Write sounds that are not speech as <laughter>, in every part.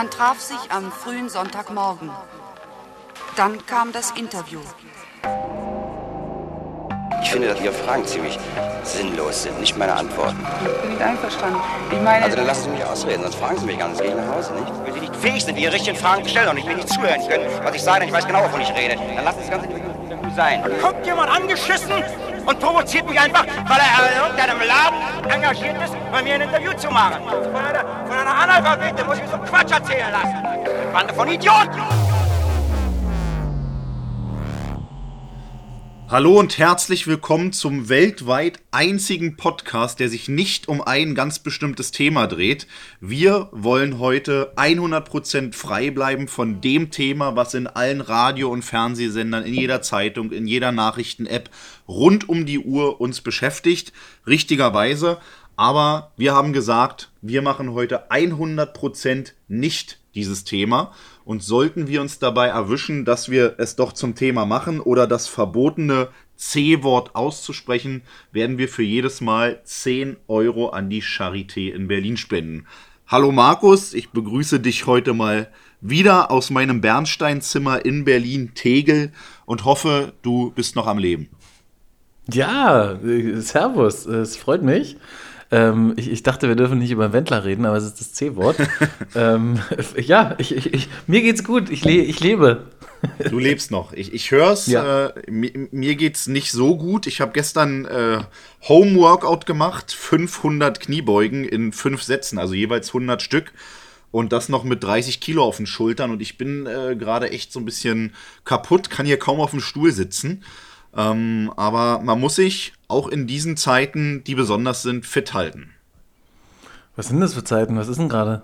Man traf sich am frühen Sonntagmorgen. Dann kam das Interview. Ich finde, dass Ihre Fragen ziemlich sinnlos sind, nicht meine Antworten. Bin ich einverstanden. Ich meine, Also dann lassen Sie mich ausreden, sonst fragen Sie mich gar nicht. Gehe ich nach Hause, nicht? Wenn Sie nicht fähig sind, Ihre richtigen Fragen zu stellen und ich will nicht zuhören können, was ich sage, ich weiß genau, wovon ich rede, dann lassen Sie das ganze Interview sein. Kommt jemand angeschissen und provoziert mich einfach, weil er in irgendeinem Laden engagiert ist, bei mir ein Interview zu machen. Einer, Analphabete muss ich so Quatsch erzählen lassen. Bande von Idioten! Hallo und herzlich willkommen zum weltweit einzigen Podcast, der sich nicht um ein ganz bestimmtes Thema dreht. Wir wollen heute 100% frei bleiben von dem Thema, was in allen Radio- und Fernsehsendern, in jeder Zeitung, in jeder Nachrichten-App rund um die Uhr uns beschäftigt. Richtigerweise. Aber wir haben gesagt, wir machen heute 100% nicht dieses Thema. Und sollten wir uns dabei erwischen, dass wir es doch zum Thema machen oder das verbotene C-Wort auszusprechen, werden wir für jedes Mal 10 Euro an die Charité in Berlin spenden. Hallo Markus, ich begrüße dich heute mal wieder aus meinem Bernsteinzimmer in Berlin-Tegel und hoffe, du bist noch am Leben. Ja, äh, Servus, es freut mich. Ähm, ich, ich, dachte, wir dürfen nicht über den Wendler reden, aber es ist das C-Wort. <laughs> ähm, ja, ich, ich, mir geht's gut, ich, le ich lebe. Du lebst noch. Ich, ich höre es. Ja. Äh, mir, mir geht's nicht so gut. Ich habe gestern äh, Home-Workout gemacht, 500 Kniebeugen in fünf Sätzen, also jeweils 100 Stück. Und das noch mit 30 Kilo auf den Schultern. Und ich bin äh, gerade echt so ein bisschen kaputt, kann hier kaum auf dem Stuhl sitzen. Ähm, aber man muss sich auch in diesen Zeiten, die besonders sind, fit halten. Was sind das für Zeiten? Was ist denn gerade?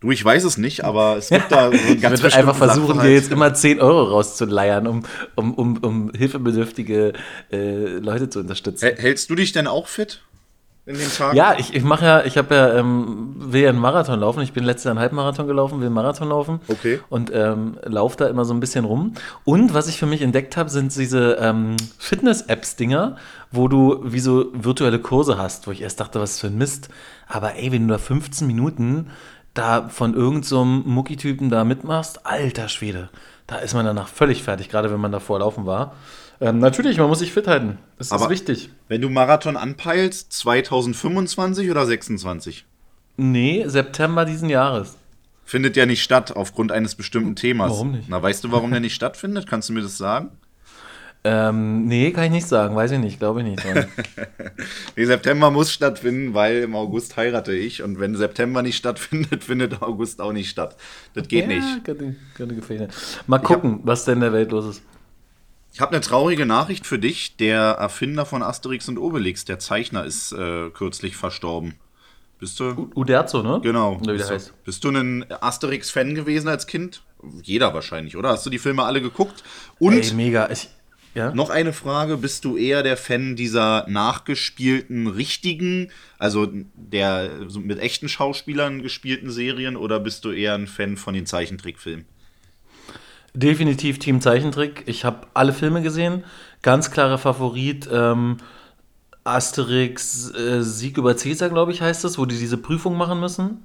Du, ich weiß es nicht, aber es gibt da <laughs> so ein ganz Ich würde einfach versuchen, dir jetzt immer 10 Euro rauszuleiern, um, um, um, um hilfebedürftige äh, Leute zu unterstützen. Hältst du dich denn auch fit? In den Tagen? Ja, ich, ich mache ja, ich habe ja, ähm, will ja einen Marathon laufen. Ich bin letztes Jahr einen Halbmarathon gelaufen, will einen Marathon laufen. Okay. Und ähm, laufe da immer so ein bisschen rum. Und was ich für mich entdeckt habe, sind diese ähm, Fitness-Apps-Dinger, wo du wie so virtuelle Kurse hast, wo ich erst dachte, was für ein Mist. Aber ey, wenn du da 15 Minuten da von irgendeinem so Muckitypen da mitmachst, alter Schwede, da ist man danach völlig fertig, gerade wenn man davor laufen war. Ähm, natürlich, man muss sich fit halten. Das Aber ist wichtig. Wenn du Marathon anpeilst, 2025 oder 26? Nee, September diesen Jahres. Findet ja nicht statt aufgrund eines bestimmten Themas. Warum nicht? Na, weißt du, warum der nicht stattfindet? Kannst du mir das sagen? Ähm, nee, kann ich nicht sagen, weiß ich nicht, glaube ich nicht. <laughs> nee, September muss stattfinden, weil im August heirate ich und wenn September nicht stattfindet, findet August auch nicht statt. Das geht ja, nicht. Könnte, könnte gefehlen. Mal gucken, hab, was denn in der Welt los ist. Ich habe eine traurige Nachricht für dich. Der Erfinder von Asterix und Obelix, der Zeichner, ist äh, kürzlich verstorben. Bist du? Uderzo, ne? Genau. Wie bist, heißt. Du, bist du ein Asterix-Fan gewesen als Kind? Jeder wahrscheinlich, oder? Hast du die Filme alle geguckt? Und Ey, mega. Ich, ja? noch eine Frage: Bist du eher der Fan dieser nachgespielten, richtigen, also der mit echten Schauspielern gespielten Serien, oder bist du eher ein Fan von den Zeichentrickfilmen? Definitiv Team Zeichentrick. Ich habe alle Filme gesehen. Ganz klarer Favorit. Ähm, Asterix äh, Sieg über Caesar, glaube ich, heißt das, wo die diese Prüfung machen müssen.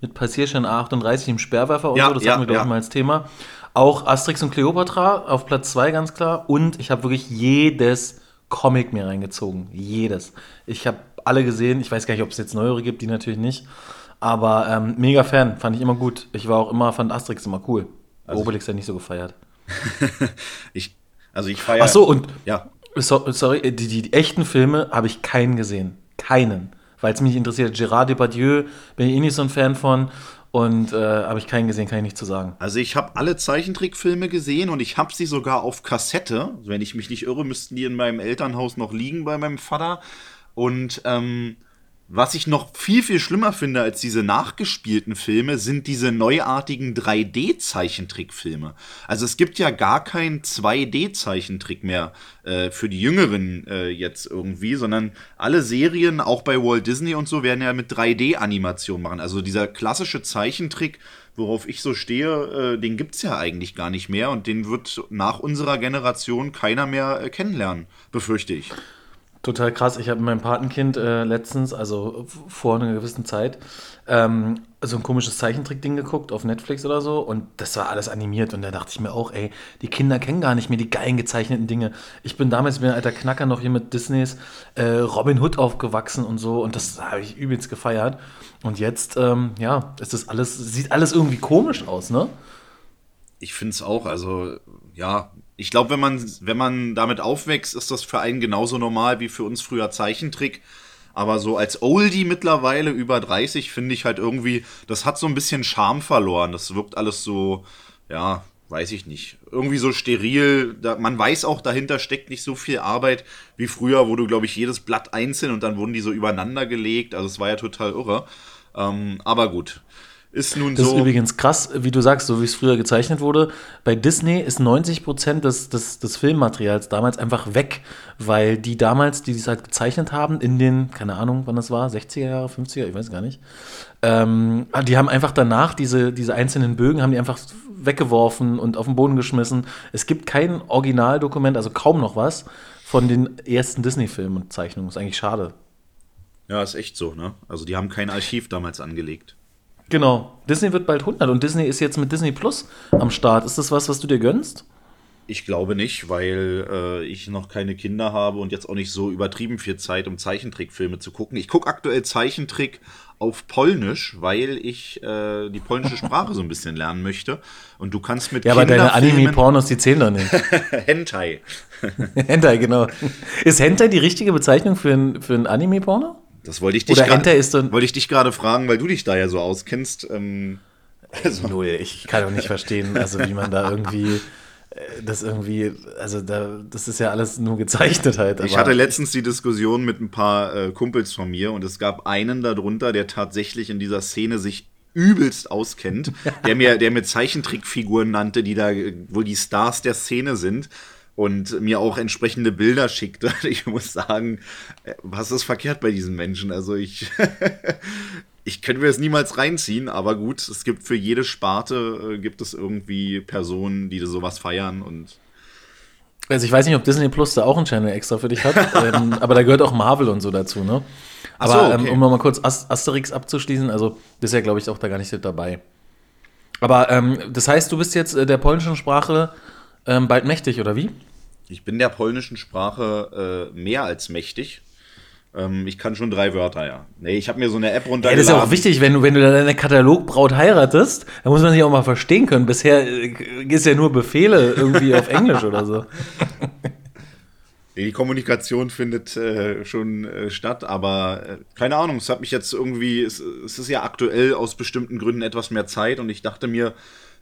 Mit Passierschein A38 im Sperrwerfer und ja, so. Das ja, hatten wir, glaube ich, ja. mal als Thema. Auch Asterix und Cleopatra auf Platz 2, ganz klar. Und ich habe wirklich jedes Comic mir reingezogen. Jedes. Ich habe alle gesehen. Ich weiß gar nicht, ob es jetzt neuere gibt, die natürlich nicht. Aber ähm, mega Fan, fand ich immer gut. Ich war auch immer, fand Asterix immer cool. Also Obelix ja nicht so gefeiert. <laughs> ich, also ich feiere. Ach so, und ja. So, sorry, die, die, die, echten Filme habe ich keinen gesehen. Keinen. Weil es mich interessiert. Gérard Depardieu bin ich eh nicht so ein Fan von. Und äh, habe ich keinen gesehen, kann ich nicht zu sagen. Also ich habe alle Zeichentrickfilme gesehen und ich habe sie sogar auf Kassette. Wenn ich mich nicht irre, müssten die in meinem Elternhaus noch liegen bei meinem Vater. Und ähm, was ich noch viel, viel schlimmer finde als diese nachgespielten Filme, sind diese neuartigen 3D-Zeichentrickfilme. Also es gibt ja gar keinen 2D-Zeichentrick mehr äh, für die Jüngeren äh, jetzt irgendwie, sondern alle Serien, auch bei Walt Disney und so, werden ja mit 3D-Animation machen. Also dieser klassische Zeichentrick, worauf ich so stehe, äh, den gibt es ja eigentlich gar nicht mehr und den wird nach unserer Generation keiner mehr äh, kennenlernen, befürchte ich. Total krass. Ich habe meinem Patenkind äh, letztens, also vor einer gewissen Zeit, ähm, so ein komisches Zeichentrick-Ding geguckt auf Netflix oder so und das war alles animiert und da dachte ich mir auch, ey, die Kinder kennen gar nicht mehr die geilen gezeichneten Dinge. Ich bin damals, bin ein alter Knacker noch hier mit Disneys äh, Robin Hood aufgewachsen und so und das habe ich übelst gefeiert. Und jetzt, ähm, ja, ist das alles, sieht alles irgendwie komisch aus, ne? Ich finde es auch, also ja, ich glaube, wenn man, wenn man damit aufwächst, ist das für einen genauso normal wie für uns früher Zeichentrick. Aber so als Oldie mittlerweile über 30 finde ich halt irgendwie, das hat so ein bisschen Charme verloren. Das wirkt alles so, ja, weiß ich nicht. Irgendwie so steril. Da, man weiß auch, dahinter steckt nicht so viel Arbeit wie früher, wo du, glaube ich, jedes Blatt einzeln und dann wurden die so übereinander gelegt. Also es war ja total irre. Ähm, aber gut. Ist nun das so. ist übrigens krass, wie du sagst, so wie es früher gezeichnet wurde. Bei Disney ist 90 Prozent des, des, des Filmmaterials damals einfach weg, weil die damals, die es halt gezeichnet haben, in den, keine Ahnung, wann das war, 60er Jahre, 50er, ich weiß gar nicht, ähm, die haben einfach danach diese, diese einzelnen Bögen, haben die einfach weggeworfen und auf den Boden geschmissen. Es gibt kein Originaldokument, also kaum noch was von den ersten Disney-Filmen und Zeichnungen. Ist eigentlich schade. Ja, ist echt so, ne? Also die haben kein Archiv damals angelegt. Genau. Disney wird bald 100 und Disney ist jetzt mit Disney Plus am Start. Ist das was, was du dir gönnst? Ich glaube nicht, weil äh, ich noch keine Kinder habe und jetzt auch nicht so übertrieben viel Zeit, um Zeichentrickfilme zu gucken. Ich gucke aktuell Zeichentrick auf Polnisch, weil ich äh, die polnische Sprache so ein bisschen lernen möchte. Und du kannst mit Ja, aber deine Anime-Pornos, die zählen doch nicht. <laughs> Hentai. <laughs> Hentai, genau. Ist Hentai die richtige Bezeichnung für ein, für ein Anime-Porno? Das wollte ich dich dann- wollte ich dich gerade fragen, weil du dich da ja so auskennst. Ähm, Null. Ich kann auch nicht verstehen, also wie man da irgendwie äh, das irgendwie, also da, das ist ja alles nur gezeichnet halt. Ich hatte letztens die Diskussion mit ein paar äh, Kumpels von mir und es gab einen darunter, der tatsächlich in dieser Szene sich übelst auskennt, <laughs> der mir, der mir Zeichentrickfiguren nannte, die da wohl die Stars der Szene sind und mir auch entsprechende Bilder schickte. <laughs> Ich muss sagen, äh, was ist verkehrt bei diesen Menschen? Also ich, <laughs> ich könnte mir das niemals reinziehen, aber gut, es gibt für jede Sparte äh, gibt es irgendwie Personen, die sowas feiern und Also ich weiß nicht, ob Disney Plus da auch einen Channel extra für dich hat, <laughs> ähm, aber da gehört auch Marvel und so dazu, ne? Ach so, Aber okay. ähm, um noch mal kurz As Asterix abzuschließen, also das ist ja, glaube ich, auch da gar nicht dabei. Aber ähm, das heißt, du bist jetzt äh, der polnischen Sprache ähm, bald mächtig, oder wie? Ich bin der polnischen Sprache äh, mehr als mächtig. Ähm, ich kann schon drei Wörter, ja. Nee, ich habe mir so eine App Ja, runtergeladen. das ist ja auch wichtig, wenn du, wenn du dann deine Katalogbraut heiratest, dann muss man sich auch mal verstehen können. Bisher äh, ist ja nur Befehle irgendwie auf <laughs> Englisch oder so. Die Kommunikation findet äh, schon äh, statt, aber äh, keine Ahnung, es hat mich jetzt irgendwie, es, es ist ja aktuell aus bestimmten Gründen etwas mehr Zeit und ich dachte mir,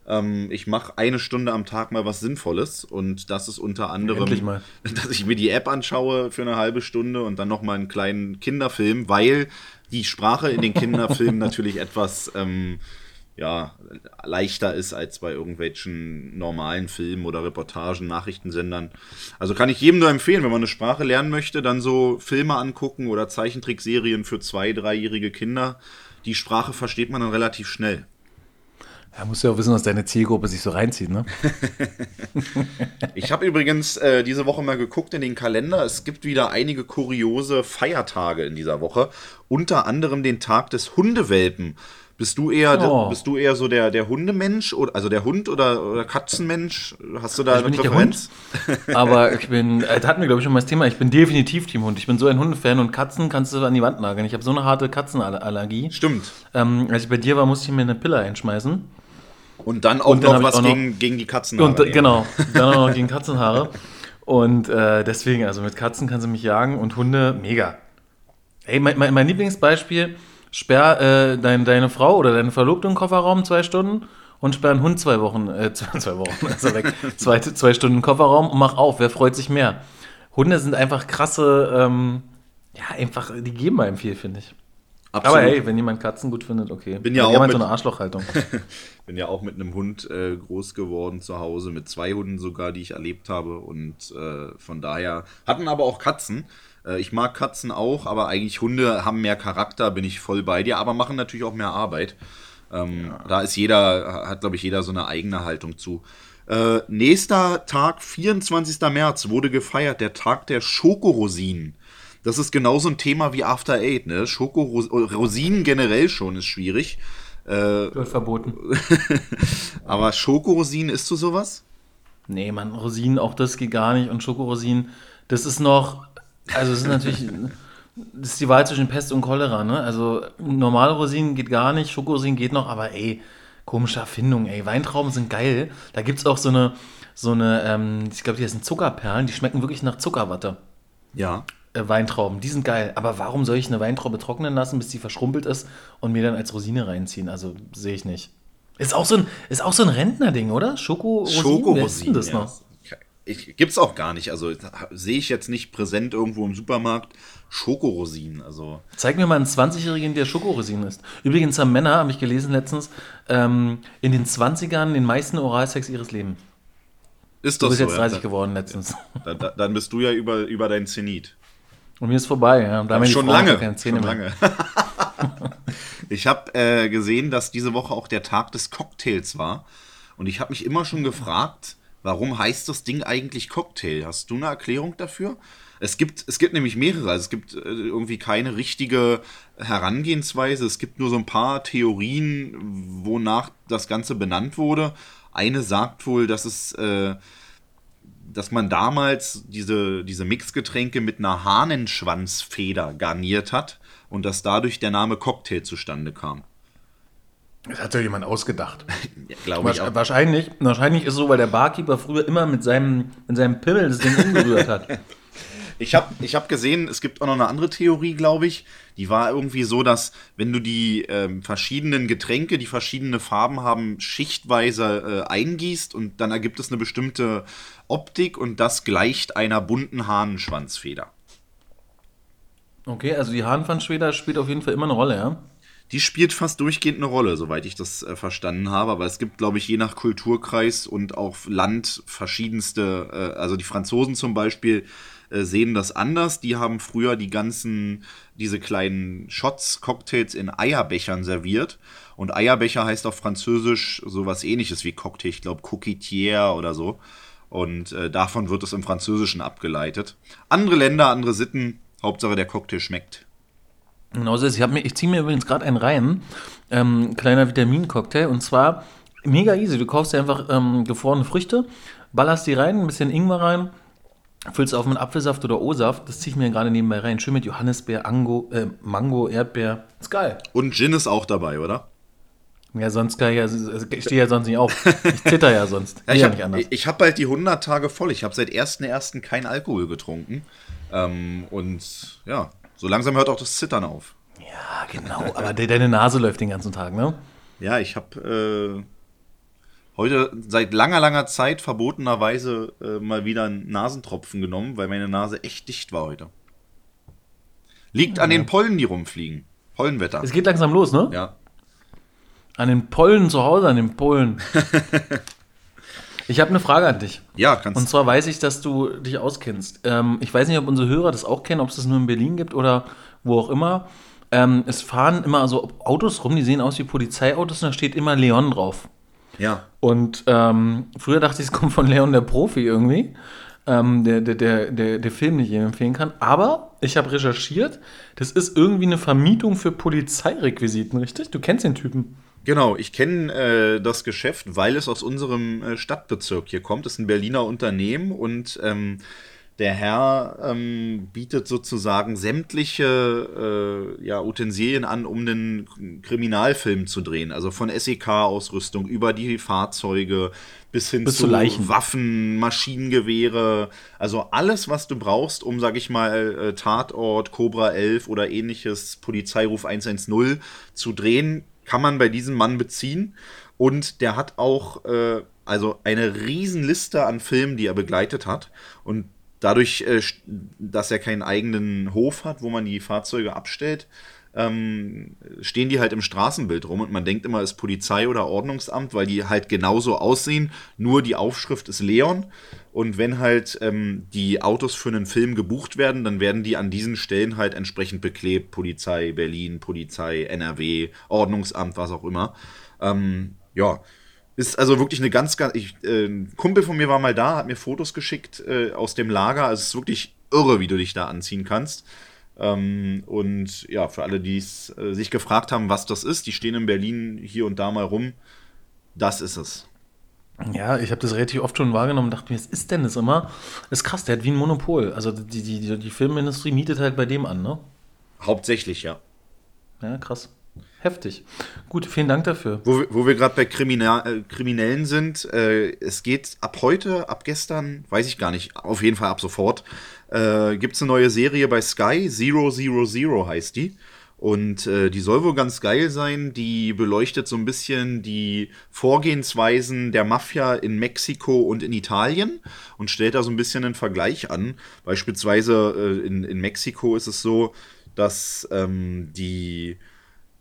ähm, ich mache eine Stunde am Tag mal was Sinnvolles und das ist unter anderem, <laughs> dass ich mir die App anschaue für eine halbe Stunde und dann noch mal einen kleinen Kinderfilm, weil die Sprache in den Kinderfilmen <laughs> natürlich etwas ähm, ja, leichter ist als bei irgendwelchen normalen Filmen oder Reportagen, Nachrichtensendern. Also kann ich jedem nur empfehlen, wenn man eine Sprache lernen möchte, dann so Filme angucken oder Zeichentrickserien für zwei, dreijährige Kinder. Die Sprache versteht man dann relativ schnell. Ja, musst du ja auch wissen, was deine Zielgruppe sich so reinzieht, ne? <laughs> Ich habe übrigens äh, diese Woche mal geguckt in den Kalender. Es gibt wieder einige kuriose Feiertage in dieser Woche. Unter anderem den Tag des Hundewelpen. Bist du eher, Oh. bist du eher so der, der Hundemensch, oder, also der Hund oder, oder Katzenmensch? Hast du da Ich eine bin nicht der Präferenz? Aber ich bin, <laughs> äh, da hatten wir, glaube ich, schon mal das Thema, ich bin definitiv Teamhund. Ich bin so ein Hundefan und Katzen kannst du an die Wand nageln. Ich habe so eine harte Katzenallergie. Stimmt. Ähm, als ich bei dir war, musste ich mir eine Pille einschmeißen. Und dann auch Und dann noch was auch noch- gegen, gegen die Katzen. Und äh, genau, <laughs> dann auch noch gegen Katzenhaare. Und äh, deswegen, also mit Katzen kannst du mich jagen und Hunde, mega. Ey, mein, mein, mein Lieblingsbeispiel, sperr äh, dein, deine Frau oder deine Verlobte im Kofferraum zwei Stunden und sperr einen Hund zwei Wochen, äh, zwei, <laughs> zwei Wochen, also weg, <laughs> zwei, zwei Stunden Kofferraum und mach auf, wer freut sich mehr? Hunde sind einfach krasse, ähm, ja, einfach, die geben einem viel, finde ich. Absolut. Aber hey, wenn jemand Katzen gut findet, okay. Bin ja auch halt so mit- eine Arschlochhaltung. <laughs> bin ja auch mit einem Hund äh, groß geworden zu Hause, mit zwei Hunden sogar, die ich erlebt habe. Und äh, von daher hatten aber auch Katzen. Äh, ich mag Katzen auch, aber eigentlich Hunde haben mehr Charakter, bin ich voll bei dir, aber machen natürlich auch mehr Arbeit. Ähm, Da ist jeder, hat glaube ich jeder so eine eigene Haltung zu. Äh, nächster Tag, 24. März, wurde gefeiert, der Tag der Schokorosinen. Das ist genauso ein Thema wie After Eight, ne? Schoko, Rosinen generell schon ist schwierig. Äh, Wird verboten. <laughs> aber Schokorosinen, isst du sowas? Nee, man, Rosinen, auch das geht gar nicht. Und Schokorosinen, das ist noch, also es ist natürlich, das ist die Wahl zwischen Pest und Cholera, ne? Also normale Rosinen geht gar nicht, Schokorosinen geht noch, aber ey, komische Erfindung, ey. Weintrauben sind geil. Da gibt es auch so eine, so eine, ähm, ich glaube, die sind Zuckerperlen, die schmecken wirklich nach Zuckerwatte. Ja. Äh, Weintrauben, die sind geil. Aber warum soll ich eine Weintraube trocknen lassen, bis sie verschrumpelt ist und mir dann als Rosine reinziehen? Also sehe ich nicht. Ist auch so ein, ist auch so ein Rentnerding, oder? Schoko Schoko-Rosinen. das ja. noch? Ich, gibt's auch gar nicht. Also sehe ich jetzt nicht präsent irgendwo im Supermarkt. Schokorosinen, also. Zeig mir mal einen 20-Jährigen, der Schokorosinen ist. Übrigens haben Männer, habe ich gelesen letztens, ähm, in den 20ern den meisten Oralsex ihres Lebens. Ist das du bist so, jetzt 30 ja? geworden letztens. Dann, dann, bist du ja über, über dein Zenit. Und mir ist vorbei, ja. Da ja, schon lange. Schon lange. <laughs> ich habe äh, gesehen, dass diese Woche auch der Tag des Cocktails war. Und ich habe mich immer schon gefragt, warum heißt das Ding eigentlich Cocktail? Hast du eine Erklärung dafür? Es gibt, es gibt nämlich mehrere. Also es gibt äh, irgendwie keine richtige Herangehensweise. Es gibt nur so ein paar Theorien, wonach das Ganze benannt wurde. Eine sagt wohl, dass es, äh, dass man damals diese, diese Mixgetränke mit einer Hahnenschwanzfeder garniert hat und dass dadurch der Name Cocktail zustande kam. Das hat ja jemand ausgedacht. <laughs> ja, Glaube ich auch. Wahrscheinlich, wahrscheinlich ist es so, weil der Barkeeper früher immer mit seinem, mit seinem Pimmel das Ding umgerührt hat. <laughs> Ich habe ich hab gesehen, es gibt auch noch eine andere Theorie, glaube ich. Die war irgendwie so, dass wenn du die ähm, verschiedenen Getränke, die verschiedene Farben haben, schichtweise äh, eingießt und dann ergibt es eine bestimmte Optik und das gleicht einer bunten Hahnenschwanzfeder. Okay, also die Hahnenschwanzfeder spielt auf jeden Fall immer eine Rolle, ja? Die spielt fast durchgehend eine Rolle, soweit ich das äh, verstanden habe. Aber es gibt, glaube ich, je nach Kulturkreis und auch Land verschiedenste, äh, also die Franzosen zum Beispiel äh, sehen das anders. Die haben früher die ganzen, diese kleinen Shots, Cocktails in Eierbechern serviert. Und Eierbecher heißt auf Französisch sowas ähnliches wie Cocktail, ich glaube Coquetière oder so. Und äh, davon wird es im Französischen abgeleitet. Andere Länder, andere Sitten, Hauptsache der Cocktail schmeckt. Genau so ist. Ich, ich ziehe mir übrigens gerade einen rein. Ähm, kleiner Vitamincocktail. Und zwar mega easy. Du kaufst dir einfach ähm, gefrorene Früchte, ballerst die rein, ein bisschen Ingwer rein, füllst auf mit Apfelsaft oder O-Saft. Das ziehe ich mir gerade nebenbei rein. Schön mit Johannisbeer, Ango, äh, Mango, Erdbeer. Ist geil. Und Gin ist auch dabei, oder? Ja, sonst kann ich ja, ich stehe ja sonst nicht auf. Ich zitter ja sonst. <laughs> ja, ich habe hab bald die 100 Tage voll. Ich habe seit 1.1. kein Alkohol getrunken. Ähm, und ja, so langsam hört auch das Zittern auf. Ja, genau. Aber deine Nase läuft den ganzen Tag, ne? Ja, ich habe äh, heute seit langer, langer Zeit verbotenerweise äh, mal wieder einen Nasentropfen genommen, weil meine Nase echt dicht war heute. Liegt ja. an den Pollen, die rumfliegen. Pollenwetter. Es geht langsam los, ne? Ja. An den Pollen zu Hause, an den Pollen. <laughs> ich habe eine Frage an dich. Ja, kannst du. Und zwar weiß ich, dass du dich auskennst. Ähm, ich weiß nicht, ob unsere Hörer das auch kennen, ob es das nur in Berlin gibt oder wo auch immer. Ähm, es fahren immer so Autos rum, die sehen aus wie Polizeiautos und da steht immer Leon drauf. Ja. Und ähm, früher dachte ich, es kommt von Leon der Profi irgendwie. Ähm, der, der, der, der, der Film nicht jedem empfehlen kann. Aber ich habe recherchiert, das ist irgendwie eine Vermietung für Polizeirequisiten, richtig? Du kennst den Typen. Genau, ich kenne äh, das Geschäft, weil es aus unserem äh, Stadtbezirk hier kommt. Es ist ein Berliner Unternehmen und ähm, der Herr ähm, bietet sozusagen sämtliche äh, ja, Utensilien an, um einen Kriminalfilm zu drehen. Also von SEK-Ausrüstung über die Fahrzeuge bis hin bis zu, zu Waffen, Maschinengewehre. Also alles, was du brauchst, um, sag ich mal, äh, Tatort, Cobra 11 oder ähnliches, Polizeiruf 110 zu drehen, kann man bei diesem Mann beziehen. Und der hat auch äh, also eine Riesenliste an Filmen, die er begleitet hat. Und dadurch, äh, dass er keinen eigenen Hof hat, wo man die Fahrzeuge abstellt, ähm, stehen die halt im Straßenbild rum und man denkt immer, es ist Polizei oder Ordnungsamt, weil die halt genauso aussehen, nur die Aufschrift ist Leon. Und wenn halt ähm, die Autos für einen Film gebucht werden, dann werden die an diesen Stellen halt entsprechend beklebt. Polizei Berlin, Polizei NRW, Ordnungsamt, was auch immer. Ähm, ja, ist also wirklich eine ganz, ganz. Ich, äh, ein Kumpel von mir war mal da, hat mir Fotos geschickt äh, aus dem Lager. Also es ist wirklich irre, wie du dich da anziehen kannst. Ähm, und ja, für alle, die es äh, sich gefragt haben, was das ist, die stehen in Berlin hier und da mal rum. Das ist es. Ja, ich habe das relativ oft schon wahrgenommen und dachte mir, was ist denn das immer? Das ist krass, der hat wie ein Monopol. Also die, die, die, die Filmindustrie mietet halt bei dem an, ne? Hauptsächlich, ja. Ja, krass. Heftig. Gut, vielen Dank dafür. Wo, wir- wo wir gerade bei Krimina äh, Kriminellen sind, äh, es geht ab heute, ab gestern, weiß ich gar nicht, auf jeden Fall ab sofort, äh, gibt es eine neue Serie bei Sky, Zero Zero Zero heißt die. Und äh, die soll wohl ganz geil sein. Die beleuchtet so ein bisschen die Vorgehensweisen der Mafia in Mexiko und in Italien und stellt da so ein bisschen einen Vergleich an. Beispielsweise äh, in, in Mexiko ist es so, dass ähm, die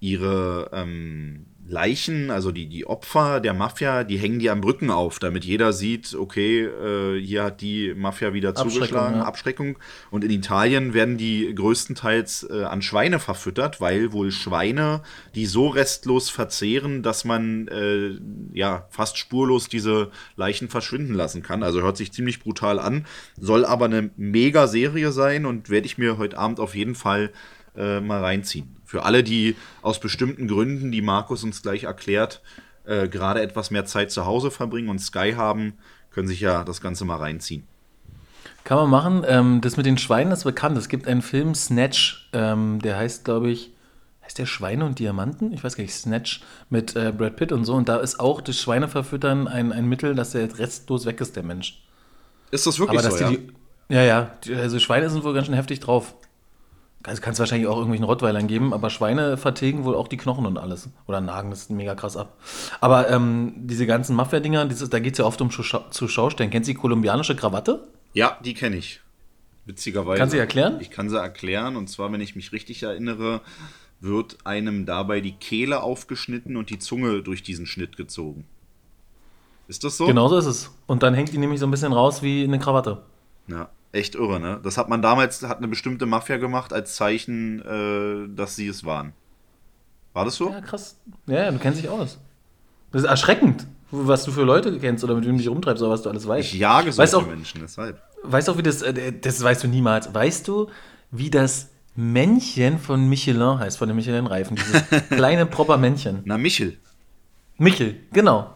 ihre ähm, Leichen, also die, die Opfer der Mafia, die hängen die am Brücken auf, damit jeder sieht, okay, äh, hier hat die Mafia wieder Abschreckung, zugeschlagen, ja. Abschreckung. Und in Italien werden die größtenteils äh, an Schweine verfüttert, weil wohl Schweine die so restlos verzehren, dass man äh, ja fast spurlos diese Leichen verschwinden lassen kann. Also hört sich ziemlich brutal an, soll aber eine mega Serie sein und werde ich mir heute Abend auf jeden Fall äh, mal reinziehen. Für alle, die aus bestimmten Gründen, die Markus uns gleich erklärt, äh, gerade etwas mehr Zeit zu Hause verbringen und Sky haben, können sich ja das Ganze mal reinziehen. Kann man machen. Ähm, das mit den Schweinen ist bekannt. Es gibt einen Film, Snatch, ähm, der heißt, glaube ich, heißt der Schweine und Diamanten? Ich weiß gar nicht, Snatch mit äh, Brad Pitt und so. Und da ist auch das Schweineverfüttern ein, ein Mittel, dass der restlos weg ist, der Mensch. Ist das wirklich Aber so, ja? die, ja, ja, die, also Schweine sind wohl ganz schön heftig drauf. Also kannst wahrscheinlich auch irgendwelchen Rottweilern geben, aber Schweine vertilgen wohl auch die Knochen und alles. Oder nagen das mega krass ab. Aber ähm, diese ganzen Mafia-Dinger, da geht es ja oft um zu Schaustellen. Kennst du die kolumbianische Krawatte? Ja, die kenne ich. Witzigerweise. Kannst du sie erklären? Ich kann sie erklären. Und zwar, wenn ich mich richtig erinnere, wird einem dabei die Kehle aufgeschnitten und die Zunge durch diesen Schnitt gezogen. Ist das so? Genau so ist es. Und dann hängt die nämlich so ein bisschen raus wie eine Krawatte. Ja, echt irre, ne? Das hat man damals, hat eine bestimmte Mafia gemacht als Zeichen, äh, dass sie es waren. War das so? Ja, krass. Ja, du kennst dich aus. Das ist erschreckend, was du für Leute kennst oder mit wem du dich rumtreibst oder was du alles weißt. Ich jage weißt solche auch, Menschen, deshalb. Weißt du auch, wie das, äh, das weißt du niemals. Weißt du, wie das Männchen von Michelin heißt, von den Michelin-Reifen? Dieses <laughs> kleine, proper Männchen. Na, Michel. Michel, genau.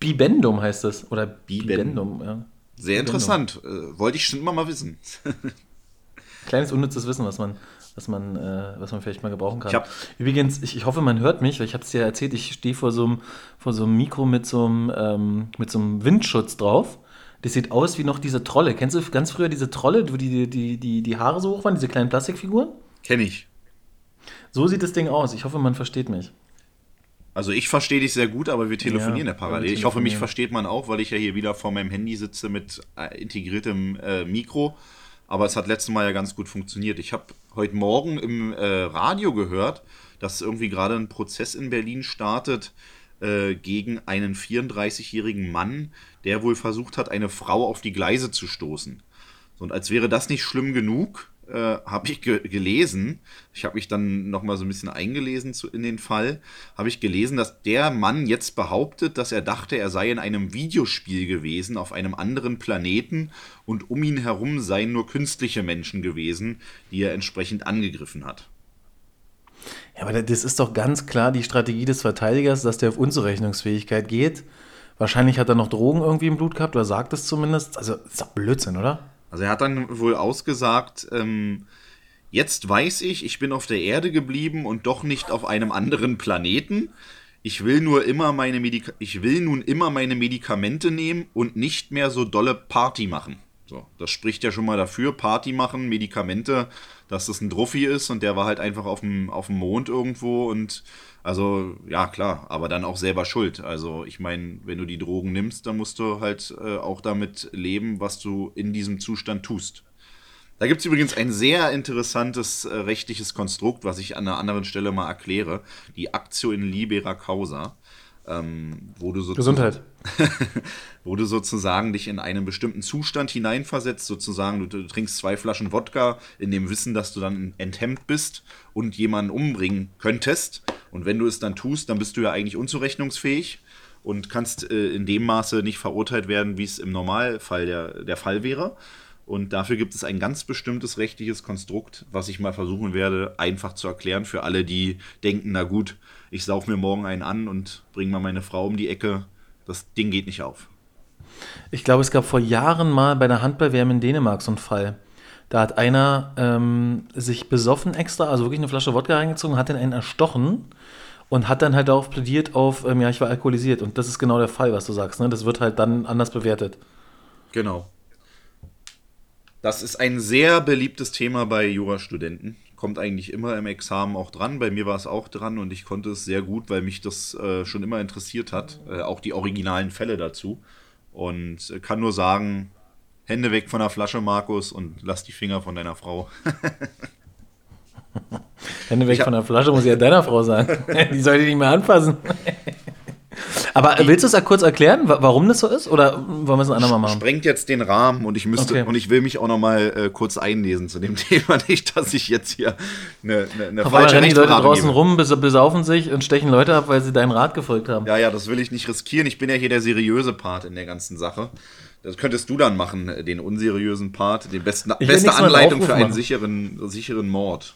Bibendum heißt es. Oder Bibendum. Bibendum, ja. Sehr interessant. Äh, wollte ich schon immer mal wissen. <laughs> Kleines unnützes Wissen, was man, was man, äh, was man vielleicht mal gebrauchen kann. Ich hab- Übrigens, ich, ich hoffe, man hört mich, weil ich habe es dir erzählt, ich stehe vor so einem vor so einem Mikro mit so einem, ähm, mit so einem Windschutz drauf. Das sieht aus wie noch diese Trolle. Kennst du ganz früher diese Trolle, wo die, die, die, die Haare so hoch waren, diese kleinen Plastikfiguren? Kenne ich. So sieht das Ding aus. Ich hoffe, man versteht mich. Also ich verstehe dich sehr gut, aber wir telefonieren ja, Ja, parallel. Ich hoffe, mich versteht man auch, weil ich ja hier wieder vor meinem Handy sitze mit äh, integriertem äh, Mikro. Aber es hat letztes Mal ja ganz gut funktioniert. Ich habe heute Morgen im äh, Radio gehört, dass irgendwie gerade ein Prozess in Berlin startet äh, gegen einen 34-jährigen Mann, der wohl versucht hat, eine Frau auf die Gleise zu stoßen. So, Und als wäre das nicht schlimm genug, äh, habe ich ge gelesen, ich habe mich dann nochmal so ein bisschen eingelesen zu, in den Fall, habe ich gelesen, dass der Mann jetzt behauptet, dass er dachte, er sei in einem Videospiel gewesen, auf einem anderen Planeten und um ihn herum seien nur künstliche Menschen gewesen, die er entsprechend angegriffen hat. Ja, aber das ist doch ganz klar die Strategie des Verteidigers, dass der auf Unzurechnungsfähigkeit geht. Wahrscheinlich hat er noch Drogen irgendwie im Blut gehabt, oder sagt es zumindest. Also, ist doch Blödsinn, oder? Also er hat dann wohl ausgesagt, ähm, jetzt weiß ich, ich bin auf der Erde geblieben und doch nicht auf einem anderen Planeten. Ich will nur immer meine Medika ich will nun immer meine Medikamente nehmen und nicht mehr so dolle Party machen. So, das spricht ja schon mal dafür, Party machen, Medikamente, dass das ein Druffi ist und der war halt einfach auf dem, auf dem Mond irgendwo und also ja klar, aber dann auch selber schuld. Also ich meine, wenn du die Drogen nimmst, dann musst du halt äh, auch damit leben, was du in diesem Zustand tust. Da gibt es übrigens ein sehr interessantes äh, rechtliches Konstrukt, was ich an einer anderen Stelle mal erkläre. Die Actio in libera causa. Ähm, wo du sozusagen, Gesundheit. <laughs> wo du sozusagen dich in einen bestimmten Zustand hineinversetzt, sozusagen, du, du trinkst zwei Flaschen Wodka in dem Wissen, dass du dann enthemmt bist und jemanden umbringen könntest. Und wenn du es dann tust, dann bist du ja eigentlich unzurechnungsfähig und kannst äh, in dem Maße nicht verurteilt werden, wie es im Normalfall der, der Fall wäre. Und dafür gibt es ein ganz bestimmtes rechtliches Konstrukt, was ich mal versuchen werde, einfach zu erklären für alle, die denken, na gut, ich sauf mir morgen einen an und bringe mal meine Frau um die Ecke. Das Ding geht nicht auf. Ich glaube, es gab vor Jahren mal bei der Handball-WM in Dänemark so einen Fall. Da hat einer ähm, sich besoffen extra, also wirklich eine Flasche Wodka reingezogen, hat den einen erstochen und hat dann halt darauf plädiert auf, ähm, ja, ich war alkoholisiert. Und das ist genau der Fall, was du sagst. Ne? Das wird halt dann anders bewertet. Genau. Das ist ein sehr beliebtes Thema bei Jurastudenten. Kommt eigentlich immer im Examen auch dran. Bei mir war es auch dran und ich konnte es sehr gut, weil mich das äh, schon immer interessiert hat. Äh, auch die originalen Fälle dazu. Und äh, kann nur sagen, Hände weg von der Flasche, Markus, und lass die Finger von deiner Frau. <laughs> Hände weg von der Flasche muss ja deiner Frau sein. <laughs> die soll die nicht mehr anfassen. <laughs> Aber willst du es ja kurz erklären, warum das so ist? Oder wollen wir es ein andermal machen? Sprengt jetzt den Rahmen und ich müsste okay. und ich will mich auch noch mal äh, kurz einlesen zu dem <laughs> Thema. Nicht, dass ich jetzt hier eine, eine, eine Auf falsche rennen die Leute draußen gebe. rum, besaufen sich und stechen Leute ab, weil sie deinen Rat gefolgt haben. Ja, ja, das will ich nicht riskieren. Ich bin ja hier der seriöse Part in der ganzen Sache. Das könntest du dann machen, den unseriösen Part, die besten, beste Anleitung für einen sicheren, sicheren Mord.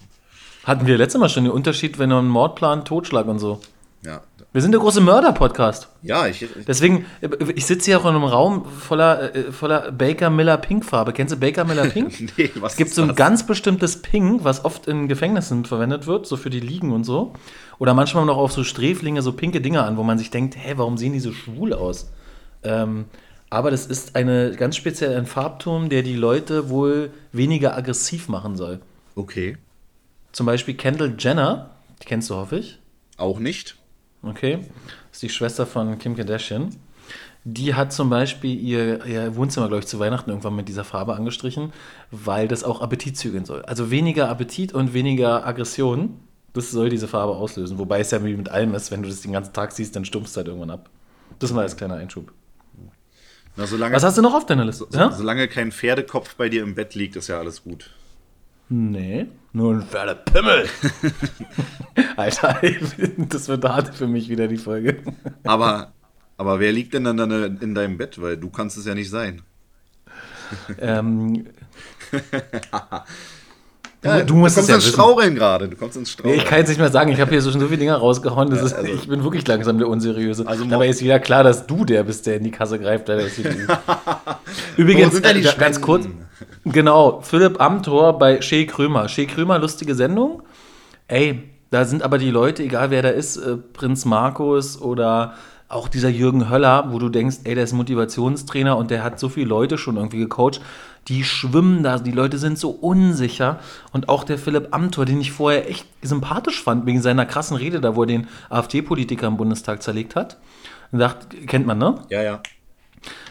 Hatten wir letztes Mal schon den Unterschied, wenn du einen Mordplan, Totschlag und so. Ja. Wir sind der große Mörder-Podcast. Ja, ich, ich. Deswegen, ich sitze hier auch in einem Raum voller, äh, voller Baker Miller Pink Farbe. Kennst du Baker Miller Pink? <laughs> nee, was Es gibt so ein das? ganz bestimmtes Pink, was oft in Gefängnissen verwendet wird, so für die Liegen und so. Oder manchmal noch auf so Sträflinge so pinke Dinger an, wo man sich denkt, hä, warum sehen die so schwul aus? Ähm, aber das ist eine ganz speziell ein Farbton, der die Leute wohl weniger aggressiv machen soll. Okay. Zum Beispiel Kendall Jenner, die kennst du, hoffe ich. Auch nicht. Okay. Das ist die Schwester von Kim Kardashian. Die hat zum Beispiel ihr, ihr Wohnzimmer, glaube ich, zu Weihnachten irgendwann mit dieser Farbe angestrichen, weil das auch Appetit zügeln soll. Also weniger Appetit und weniger Aggression. Das soll diese Farbe auslösen. Wobei es ja wie mit allem ist, wenn du das den ganzen Tag siehst, dann stumpfst du halt irgendwann ab. Das mal als kleiner Einschub. Na, solange, Was hast du noch auf deiner Liste? So, ja? Solange kein Pferdekopf bei dir im Bett liegt, ist ja alles gut. Nee, nur ein Pferdepimmel. <laughs> Alter, <laughs> das wird hart für mich wieder die Folge. aber, aber wer liegt denn dann in deinem Bett? Weil du kannst es ja nicht sein. Ähm, <laughs> Ja, du, musst du kommst ja ins Straucheln gerade. Du kommst ins Straucheln. Nee, ich kann jetzt nicht mehr sagen. Ich habe hier so schon so viele Dinge rausgehauen. Ja, ist, also, ich bin wirklich langsam der Unseriöse. Also Dabei ist wieder klar, dass du der bist, der in die Kasse greift. Übrigens, äh, ganz kurz. Genau, Philipp Amthor bei Shea Krömer. Shea Krömer, lustige Sendung. Ey, da sind aber die Leute, egal wer da ist, äh, Prinz Markus oder auch dieser Jürgen Höller, wo du denkst, ey, der ist Motivationstrainer und der hat so viele Leute schon irgendwie gecoacht die schwimmen da, die Leute sind so unsicher. Und auch der Philipp Amthor, den ich vorher echt sympathisch fand, wegen seiner krassen Rede da, wo er den AfD-Politiker im Bundestag zerlegt hat. Dachte, kennt man, ne? Ja, ja.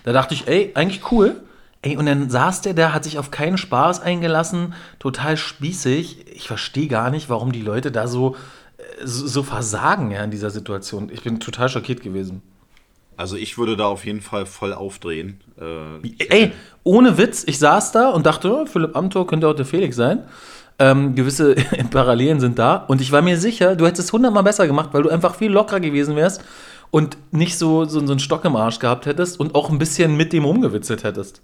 Da dachte ich, ey, eigentlich cool. Ey, und dann saß der da, hat sich auf keinen Spaß eingelassen, total spießig. Ich verstehe gar nicht, warum die Leute da so, äh, so, so versagen ja in dieser Situation. Ich bin total schockiert gewesen. Also ich würde da auf jeden Fall voll aufdrehen. Äh, Ey, ohne Witz, ich saß da und dachte, oh, Philipp Amthor könnte auch der Felix sein. Ähm, gewisse <laughs> Parallelen sind da. Und ich war mir sicher, du hättest es hundertmal besser gemacht, weil du einfach viel lockerer gewesen wärst und nicht so, so, so einen Stock im Arsch gehabt hättest und auch ein bisschen mit dem rumgewitzelt hättest.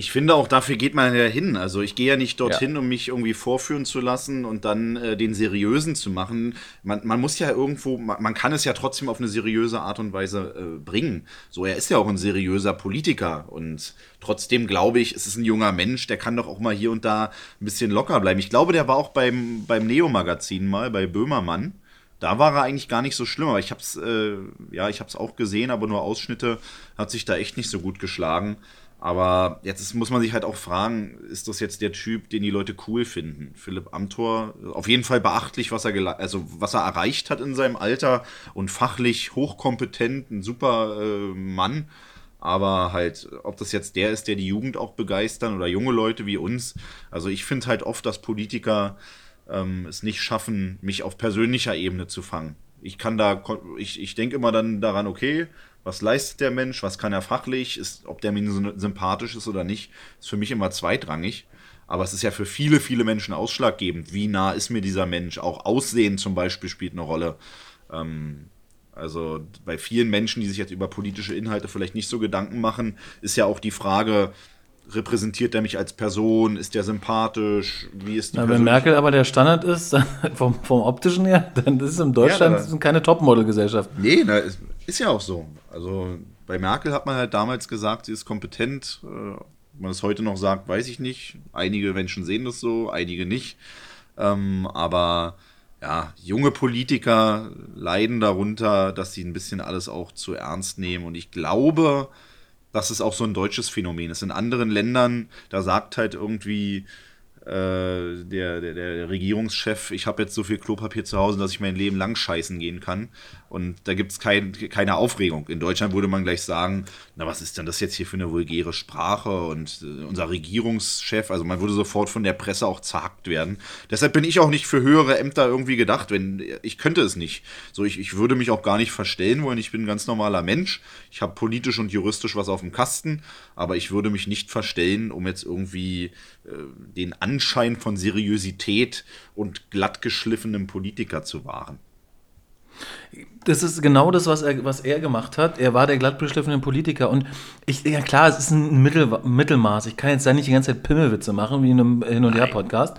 Ich finde auch, dafür geht man ja hin. Also ich gehe ja nicht dorthin, ja. um mich irgendwie vorführen zu lassen und dann äh, den seriösen zu machen. Man, man muss ja irgendwo, man, man, kann es ja trotzdem auf eine seriöse Art und Weise äh, bringen. So, er ist ja auch ein seriöser Politiker und trotzdem glaube ich, es ist ein junger Mensch, der kann doch auch mal hier und da ein bisschen locker bleiben. Ich glaube, der war auch beim, beim Neo-Magazin mal, bei Böhmermann. Da war er eigentlich gar nicht so schlimm, aber ich habe es äh, ja, ich habe es auch gesehen, aber nur Ausschnitte hat sich da echt nicht so gut geschlagen. Aber jetzt muss man sich halt auch fragen, ist das jetzt der Typ, den die Leute cool finden? Philipp Amthor, auf jeden Fall beachtlich, was er, also was er erreicht hat in seinem Alter und fachlich hochkompetent, ein super äh, Mann. Aber halt, ob das jetzt der ist, der die Jugend auch begeistern oder junge Leute wie uns. Also ich finde halt oft, dass Politiker ähm, es nicht schaffen, mich auf persönlicher Ebene zu fangen. Ich kann da, ich, ich denke immer dann daran, okay, was leistet der Mensch, was kann er fachlich, ist, ob der mir sympathisch ist oder nicht, ist für mich immer zweitrangig. Aber es ist ja für viele, viele Menschen ausschlaggebend. Wie nah ist mir dieser Mensch? Auch Aussehen zum Beispiel spielt eine Rolle. Ähm, also bei vielen Menschen, die sich jetzt über politische Inhalte vielleicht nicht so Gedanken machen, ist ja auch die Frage, repräsentiert er mich als Person? Ist der sympathisch? Wie ist die Ja, wenn? Merkel aber der Standard ist, <laughs> vom, vom optischen her, dann ist es in Deutschland Ja, da- keine Topmodel-Gesellschaft. Nee, na, ist, ist ja auch so. Also bei Merkel hat man halt damals gesagt, sie ist kompetent. Äh, ob man es heute noch sagt, weiß ich nicht. Einige Menschen sehen das so, einige nicht. Ähm, aber ja, junge Politiker leiden darunter, dass sie ein bisschen alles auch zu ernst nehmen. Und ich glaube, dass es auch so ein deutsches Phänomen ist. In anderen Ländern, da sagt halt irgendwie äh, der, der, der Regierungschef, ich habe jetzt so viel Klopapier zu Hause, dass ich mein Leben lang scheißen gehen kann. Und da gibt es kein, keine Aufregung. In Deutschland würde man gleich sagen, na was ist denn das jetzt hier für eine vulgäre Sprache? Und äh, unser Regierungschef, also man würde sofort von der Presse auch zerhackt werden. Deshalb bin ich auch nicht für höhere Ämter irgendwie gedacht, wenn ich könnte es nicht. So, ich, ich würde mich auch gar nicht verstellen wollen. Ich bin ein ganz normaler Mensch. Ich habe politisch und juristisch was auf dem Kasten, aber ich würde mich nicht verstellen, um jetzt irgendwie äh, den Anschein von Seriosität und glattgeschliffenem Politiker zu wahren. Das ist genau das, was er, was er gemacht hat. Er war der glattbeschliffene Politiker. Und ich, ja klar, es ist ein Mittel, Mittelmaß. Ich kann jetzt da nicht die ganze Zeit Pimmelwitze machen, wie in einem Hin- und Her-Podcast.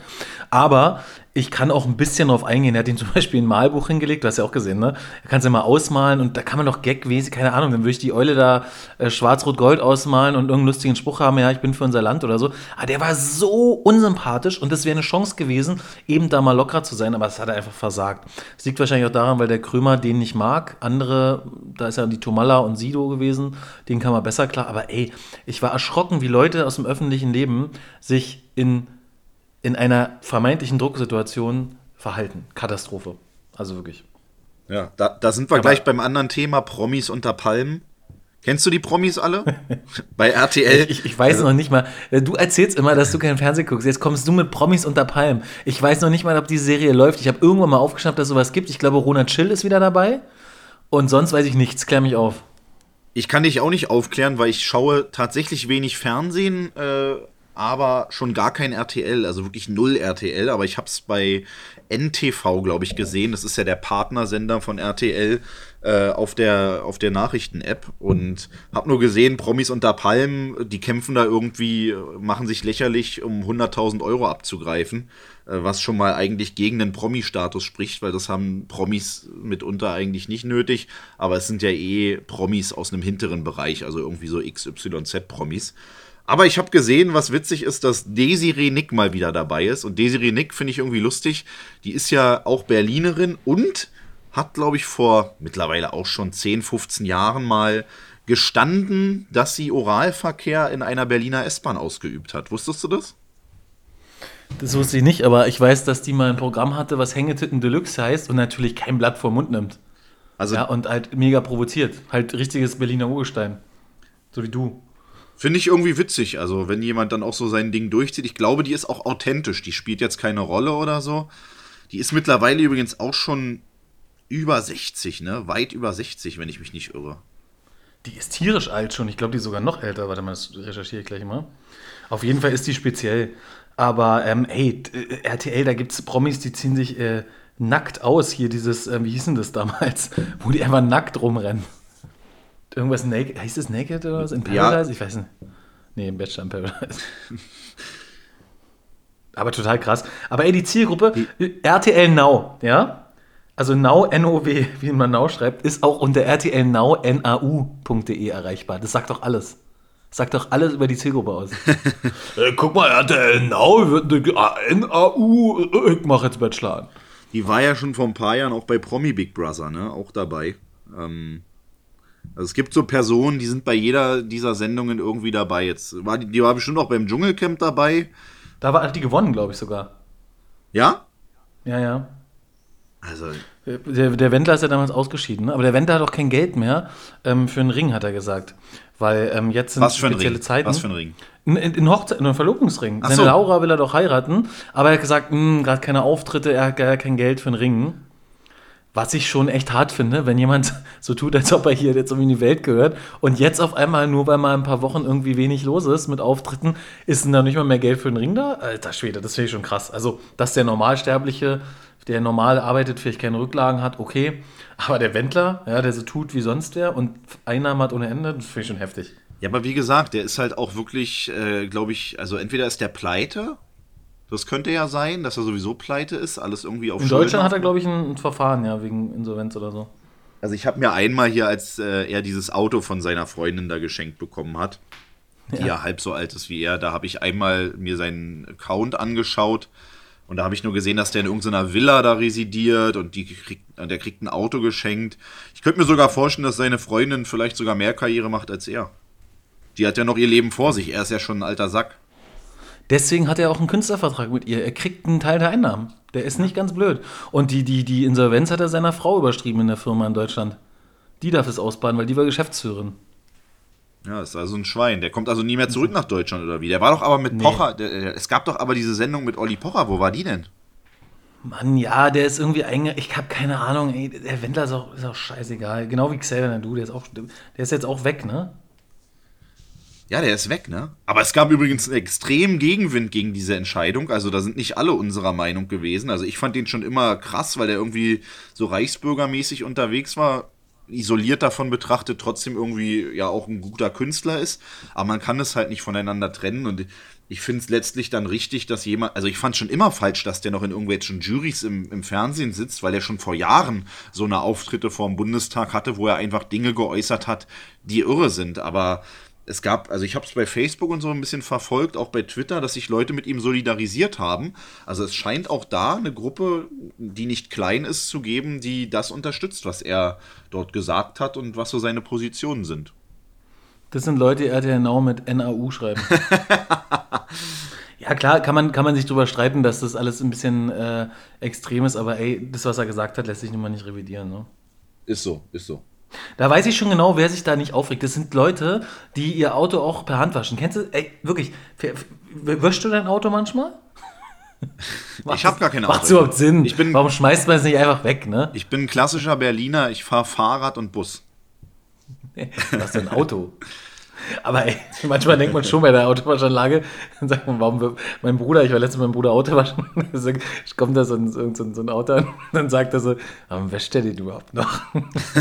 Aber ich kann auch ein bisschen drauf eingehen. Er hat ihm zum <laughs> Beispiel ein Malbuch hingelegt, du hast ja auch gesehen, ne? Er kann es ja mal ausmalen und da kann man doch gagmäßig, keine Ahnung, dann würde ich die Eule da äh, schwarz-rot-gold ausmalen und irgendeinen lustigen Spruch haben, ja, ich bin für unser Land oder so. Aber der war so unsympathisch und das wäre eine Chance gewesen, eben da mal locker zu sein, aber das hat er einfach versagt. Es liegt wahrscheinlich auch daran, weil der Krömer den nicht mag. Andere, da ist ja die Tomalla und Sido gewesen, den kann man besser klar. Aber ey, ich war erschrocken, wie Leute aus dem öffentlichen Leben sich in in einer vermeintlichen Drucksituation verhalten. Katastrophe. Also wirklich. Ja, da, da sind wir Aber- gleich beim anderen Thema, Promis unter Palmen. Kennst du die Promis alle? <laughs> Bei RTL. Ich, ich weiß noch nicht mal, du erzählst immer, dass du kein Fernsehen guckst. Jetzt kommst du mit Promis unter Palmen. Ich weiß noch nicht mal, ob die Serie läuft. Ich habe irgendwann mal aufgeschnappt, dass sowas gibt. Ich glaube, Ronald Schill ist wieder dabei. Und sonst weiß ich nichts. Klär mich auf. Ich kann dich auch nicht aufklären, weil ich schaue tatsächlich wenig Fernsehen, äh, aber schon gar kein RTL, also wirklich null RTL. Aber ich habe es bei NTV, glaube ich, gesehen. Das ist ja der Partnersender von RTL äh, auf der, auf der Nachrichten-App. Und habe nur gesehen, Promis unter Palmen, die kämpfen da irgendwie, machen sich lächerlich, um 100.000 Euro abzugreifen. Äh, was schon mal eigentlich gegen den Promi-Status spricht, weil das haben Promis mitunter eigentlich nicht nötig. Aber es sind ja eh Promis aus einem hinteren Bereich, also irgendwie so XYZ-Promis. Aber ich habe gesehen, was witzig ist, dass Desiree Nick mal wieder dabei ist. Und Desiree Nick finde ich irgendwie lustig. Die ist ja auch Berlinerin und hat, glaube ich, vor mittlerweile auch schon 10, 15 Jahren mal gestanden, dass sie Oralverkehr in einer Berliner S-Bahn ausgeübt hat. Wusstest du das? Das wusste ich nicht, aber ich weiß, dass die mal ein Programm hatte, was Hängetitten Deluxe heißt und natürlich kein Blatt vor den Mund nimmt. Also Ja, und halt mega provoziert. Halt richtiges Berliner Urgestein. So wie du. Finde ich irgendwie witzig. Also, wenn jemand dann auch so sein Ding durchzieht. Ich glaube, die ist auch authentisch. Die spielt jetzt keine Rolle oder so. Die ist mittlerweile übrigens auch schon über 60, ne? Weit über 60, wenn ich mich nicht irre. Die ist tierisch alt schon. Ich glaube, die ist sogar noch älter. Warte mal, das recherchiere ich gleich mal. Auf jeden Fall ist die speziell. Aber, ähm, ey, t- äh, RTL, da gibt es Promis, die ziehen sich äh, nackt aus. Hier dieses, ähm, wie hieß denn das damals? <laughs> Wo die einfach nackt rumrennen. Irgendwas naked. Heißt das naked oder was? In Ja. Paradise? Ich weiß nicht. Nee, im Bachelor in Paradise. <laughs> Aber total krass. Aber ey, die Zielgruppe, RTL Now, ja? Also Now, N-O-W, wie man Now schreibt, ist auch unter RTL Now, N-A-U.de erreichbar. Das sagt doch alles. Das sagt doch alles über die Zielgruppe aus. <laughs> äh, guck mal, RTL Now, wird eine- N-A-U, äh, ich mach jetzt Bachelor an. Die war ja schon vor ein paar Jahren auch bei Promi Big Brother, ne? Auch dabei. Ähm, also es gibt so Personen, die sind bei jeder dieser Sendungen irgendwie dabei. Jetzt war die, die war bestimmt auch beim Dschungelcamp dabei. Da war, hat die gewonnen, glaube ich sogar. Ja? Ja, ja. Also, Der, der Wendler ist ja damals ausgeschieden, ne? aber der Wendler hat auch kein Geld mehr ähm, für einen Ring, hat er gesagt. Weil ähm, jetzt sind was für ein spezielle Ring? Zeiten. Was für ein Ring? In, in, in Hochzeit, in einem Verlobungsring. Ach Seine so. Laura will er doch heiraten, aber er hat gesagt, gerade keine Auftritte, er hat gar kein Geld für einen Ring. Was ich schon echt hart finde, wenn jemand <laughs> so tut, als ob er hier jetzt irgendwie in die Welt gehört und jetzt auf einmal, nur weil mal ein paar Wochen irgendwie wenig los ist mit Auftritten, ist denn da nicht mal mehr Geld für einen Ring da? Alter Schwede, das finde ich schon krass. Also, dass der Normalsterbliche, der normal arbeitet, vielleicht keine Rücklagen hat, okay. Aber der Wendler, ja, der so tut wie sonst wer und Einnahmen hat ohne Ende, das finde ich schon heftig. Ja, aber wie gesagt, der ist halt auch wirklich, äh, glaube ich, also entweder ist der pleite, das könnte ja sein, dass er sowieso pleite ist, alles irgendwie auf In Schulden Deutschland hat er, glaube ich, ein, ein Verfahren, ja, wegen Insolvenz oder so. Also ich habe mir einmal hier, als äh, er dieses Auto von seiner Freundin da geschenkt bekommen hat, die ja, halb so alt ist wie er, da habe ich einmal mir seinen Account angeschaut und da habe ich nur gesehen, dass der in irgendeiner Villa da residiert und die kriegt, und der kriegt ein Auto geschenkt. Ich könnte mir sogar vorstellen, dass seine Freundin vielleicht sogar mehr Karriere macht als er. Die hat ja noch ihr Leben vor sich. Er ist ja schon ein alter Sack. Deswegen hat er auch einen Künstlervertrag mit ihr. Er kriegt einen Teil der Einnahmen. Der ist nicht ganz blöd. Und die, die, die Insolvenz hat er seiner Frau überschrieben in der Firma in Deutschland. Die darf es ausbaden, weil die war Geschäftsführerin. Ja, ist also ein Schwein. Der kommt also nie mehr zurück nach Deutschland oder wie? Der war doch aber mit Nee. Pocher. Der, es gab doch aber diese Sendung mit Olli Pocher. Wo war die denn? Mann, ja, der ist irgendwie einge... Ich habe keine Ahnung, ey, der Wendler ist auch, ist auch scheißegal. Genau wie Xavier Nadu, der ist auch... Der ist jetzt auch weg, ne? Ja, der ist weg, ne? Aber es gab übrigens einen extremen Gegenwind gegen diese Entscheidung. Also da sind nicht alle unserer Meinung gewesen. Also ich fand den schon immer krass, weil der irgendwie so reichsbürgermäßig unterwegs war. Isoliert davon betrachtet, trotzdem irgendwie ja auch ein guter Künstler ist. Aber man kann es halt nicht voneinander trennen. Und ich finde es letztlich dann richtig, dass jemand, also ich fand schon immer falsch, dass der noch in irgendwelchen Juries im, im Fernsehen sitzt, weil er schon vor Jahren so eine Auftritte vor dem Bundestag hatte, wo er einfach Dinge geäußert hat, die irre sind. Aber es gab, also ich habe es bei Facebook und so ein bisschen verfolgt, auch bei Twitter, dass sich Leute mit ihm solidarisiert haben. Also es scheint auch da eine Gruppe, die nicht klein ist, zu geben, die das unterstützt, was er dort gesagt hat und was so seine Positionen sind. Das sind Leute, die RTL Now mit NAU schreiben. <laughs> ja, klar, kann man, kann man sich drüber streiten, dass das alles ein bisschen äh, extrem ist, aber ey, das, was er gesagt hat, lässt sich nun mal nicht revidieren. Ne? Ist so, ist so. Da weiß ich schon genau, wer sich da nicht aufregt. Das sind Leute, die ihr Auto auch per Hand waschen. Kennst du, ey, wirklich, wäschst du dein Auto manchmal? <laughs> Ich habe gar keine Macht Auto. überhaupt Sinn? Ich bin, Warum schmeißt man es nicht einfach weg, ne? ich bin ein klassischer Berliner, ich fahre Fahrrad und Bus. <laughs> Hast ja ein Auto. <laughs> Aber ey, manchmal denkt man schon bei der Autowaschanlage, dann sagt man, warum wir, mein Bruder, ich war letztens mit meinem Bruder Auto waschen, dann kommt da so ein, so, so ein Auto an, <laughs> dann sagt er so, warum wäscht der den überhaupt noch?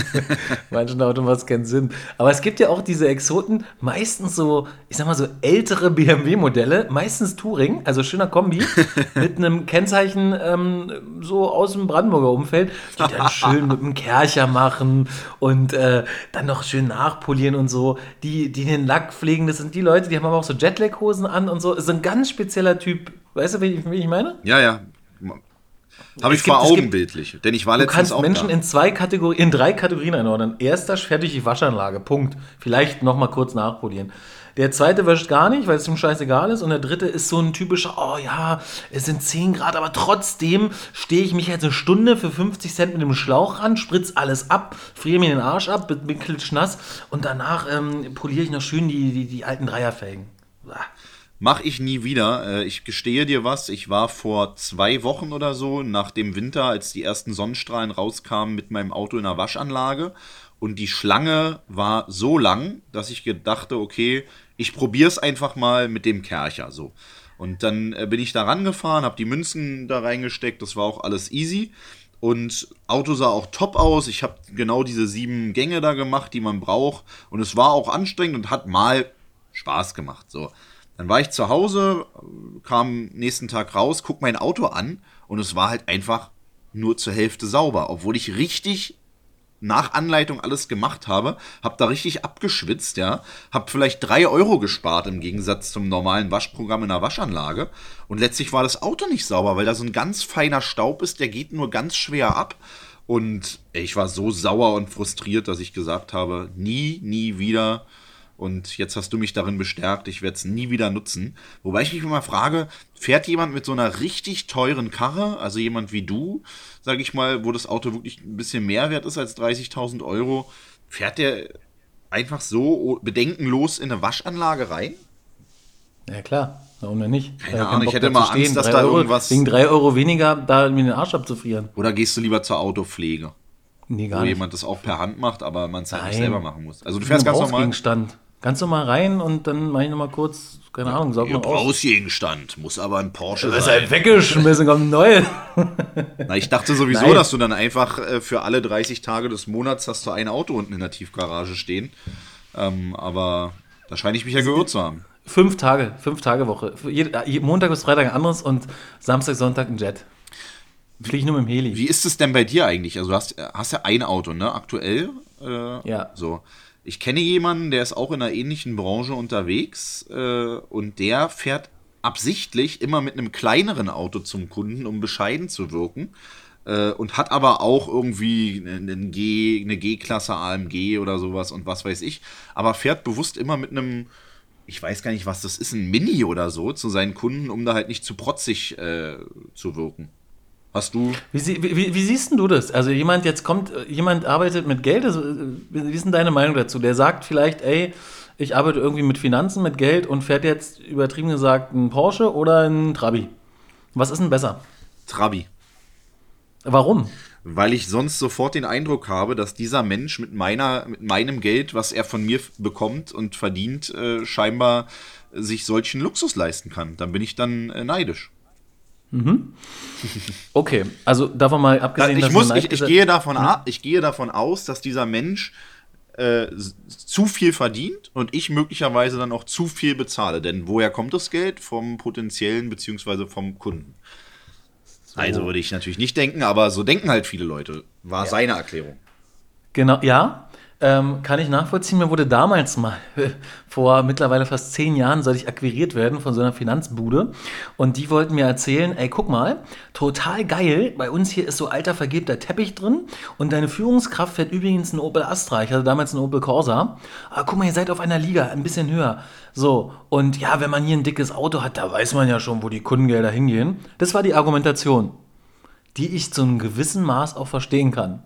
<laughs> Manchen Autos macht es keinen Sinn. Aber es gibt ja auch diese Exoten, meistens so, ich sag mal so ältere BMW-Modelle, meistens Touring, also schöner Kombi, <laughs> mit einem Kennzeichen ähm, so aus dem Brandenburger Umfeld, die dann schön mit einem Kercher machen und äh, dann noch schön nachpolieren und so, die, die den Lack pflegen, das sind die Leute, die haben aber auch so Jetlag-Hosen an und so, ist so ein ganz spezieller Typ. Weißt du, wie ich, wie ich meine? Ja, ja. Habe ich vor Augen bildlich. Denn ich war Du letztens kannst auch Menschen da. in zwei Kategorien, in drei Kategorien einordnen. Erster fertig die Waschanlage, Punkt. Vielleicht noch mal kurz nachpolieren. Der zweite wäscht gar nicht, weil es ihm scheißegal ist. Und der dritte ist so ein typischer, oh ja, es sind 10 Grad, aber trotzdem stehe ich mich jetzt eine Stunde für 50 Cent mit dem Schlauch ran, spritz alles ab, friere mir den Arsch ab, bin, bin klitschnass und danach ähm, poliere ich noch schön die, die, die alten Dreierfelgen. Ah. Mach ich nie wieder. Äh, Ich gestehe dir was. Ich war vor zwei Wochen oder so nach dem Winter, als die ersten Sonnenstrahlen rauskamen, mit meinem Auto in der Waschanlage. Und die Schlange war so lang, dass ich gedachte, okay, ich probiere es einfach mal mit dem Kercher so. Und dann äh, bin ich da rangefahren, habe die Münzen da reingesteckt. Das war auch alles easy. Und Auto sah auch top aus. Ich habe genau diese sieben Gänge da gemacht, die man braucht. Und es war auch anstrengend und hat mal Spaß gemacht. So. Dann war ich zu Hause, kam nächsten Tag raus, guck mein Auto an und es war halt einfach nur zur Hälfte sauber, obwohl ich richtig nach Anleitung alles gemacht habe, hab da richtig abgeschwitzt, ja, hab vielleicht drei Euro gespart im Gegensatz zum normalen Waschprogramm in der Waschanlage. Und letztlich war das Auto nicht sauber, weil da so ein ganz feiner Staub ist, der geht nur ganz schwer ab. Und ich war so sauer und frustriert, dass ich gesagt habe, nie, nie wieder und jetzt hast du mich darin bestärkt, ich werde es nie wieder nutzen. Wobei ich mich immer frage, fährt jemand mit so einer richtig teuren Karre, also jemand wie du, sage ich mal, wo das Auto wirklich ein bisschen mehr wert ist als 30.000 Euro, fährt der einfach so bedenkenlos in eine Waschanlage rein? Ja klar, warum denn nicht? Keine Ahnung, ich hätte mal Angst, dass Drei da Euro, irgendwas- Wegen drei Euro weniger da mir den Arsch abzufrieren. Oder gehst du lieber zur Autopflege, Nee, wo gar nicht. jemand das auch per Hand macht, aber man es halt nicht selber machen muss? Also du fährst ganz normal. Gegenstand. Ganz normal rein und dann mache ich nochmal kurz, keine Ahnung, saug noch aus. Gebrauchsgegenstand, muss aber ein Porsche Das ist sein. halt weggeschmissen, kommt ein neues. Na, ich dachte sowieso, Nein. dass du dann einfach äh, für alle 30 Tage des Monats hast du ein Auto unten in der Tiefgarage stehen. Ähm, aber Da scheine ich mich ja gehört zu haben. Fünf Tage, fünf Tage Woche. Äh, Montag bis Freitag ein anderes und Samstag, Sonntag ein Jet. Fliege ich nur mit dem Heli. Wie ist es denn bei dir eigentlich? Also du hast, hast ja ein Auto, ne? Aktuell. Äh, Ja. So. Ich kenne jemanden, der ist auch in einer ähnlichen Branche unterwegs äh, und der fährt absichtlich immer mit einem kleineren Auto zum Kunden, um bescheiden zu wirken. Äh, und hat aber auch irgendwie einen G, eine G-Klasse AMG oder sowas und was weiß ich. Aber fährt bewusst immer mit einem, ich weiß gar nicht, was das ist, ein Mini oder so zu seinen Kunden, um da halt nicht zu protzig äh, zu wirken. Hast du. Wie, wie, wie, siehst du das? Also jemand jetzt kommt, jemand arbeitet mit Geld, also, wie ist denn deine Meinung dazu? Der sagt vielleicht, ey, ich arbeite irgendwie mit Finanzen, mit Geld und fährt jetzt übertrieben gesagt einen Porsche oder einen Trabi. Was ist denn besser? Trabi. Warum? weil ich sonst sofort den Eindruck habe, dass dieser Mensch mit meiner, mit meinem Geld, was er von mir bekommt und verdient, äh, scheinbar sich solchen Luxus leisten kann. Dann bin ich dann äh, neidisch. Okay, also davon mal abgesehen, ich, dass muss, ich, ich, gehe davon ab, ich gehe davon aus, dass dieser Mensch äh, zu viel verdient und ich möglicherweise dann auch zu viel bezahle. Denn woher kommt das Geld? Vom potenziellen beziehungsweise vom Kunden. Also würde ich natürlich nicht denken, aber so denken halt viele Leute. War seine Erklärung. Genau, ja. Ähm, kann ich nachvollziehen. Mir wurde damals mal, <laughs> vor mittlerweile fast zehn Jahren, sollte ich akquiriert werden von so einer Finanzbude. Und die wollten mir erzählen, ey, guck mal, total geil, bei uns hier ist so alter vergilbter Teppich drin und deine Führungskraft fährt übrigens einen Opel Astra. Ich hatte damals einen Opel Corsa. Aber guck mal, ihr seid auf einer Liga, ein bisschen höher. So, und ja, wenn man hier ein dickes Auto hat, da weiß man ja schon, wo die Kundengelder hingehen. Das war die Argumentation, die ich zu einem gewissen Maß auch verstehen kann.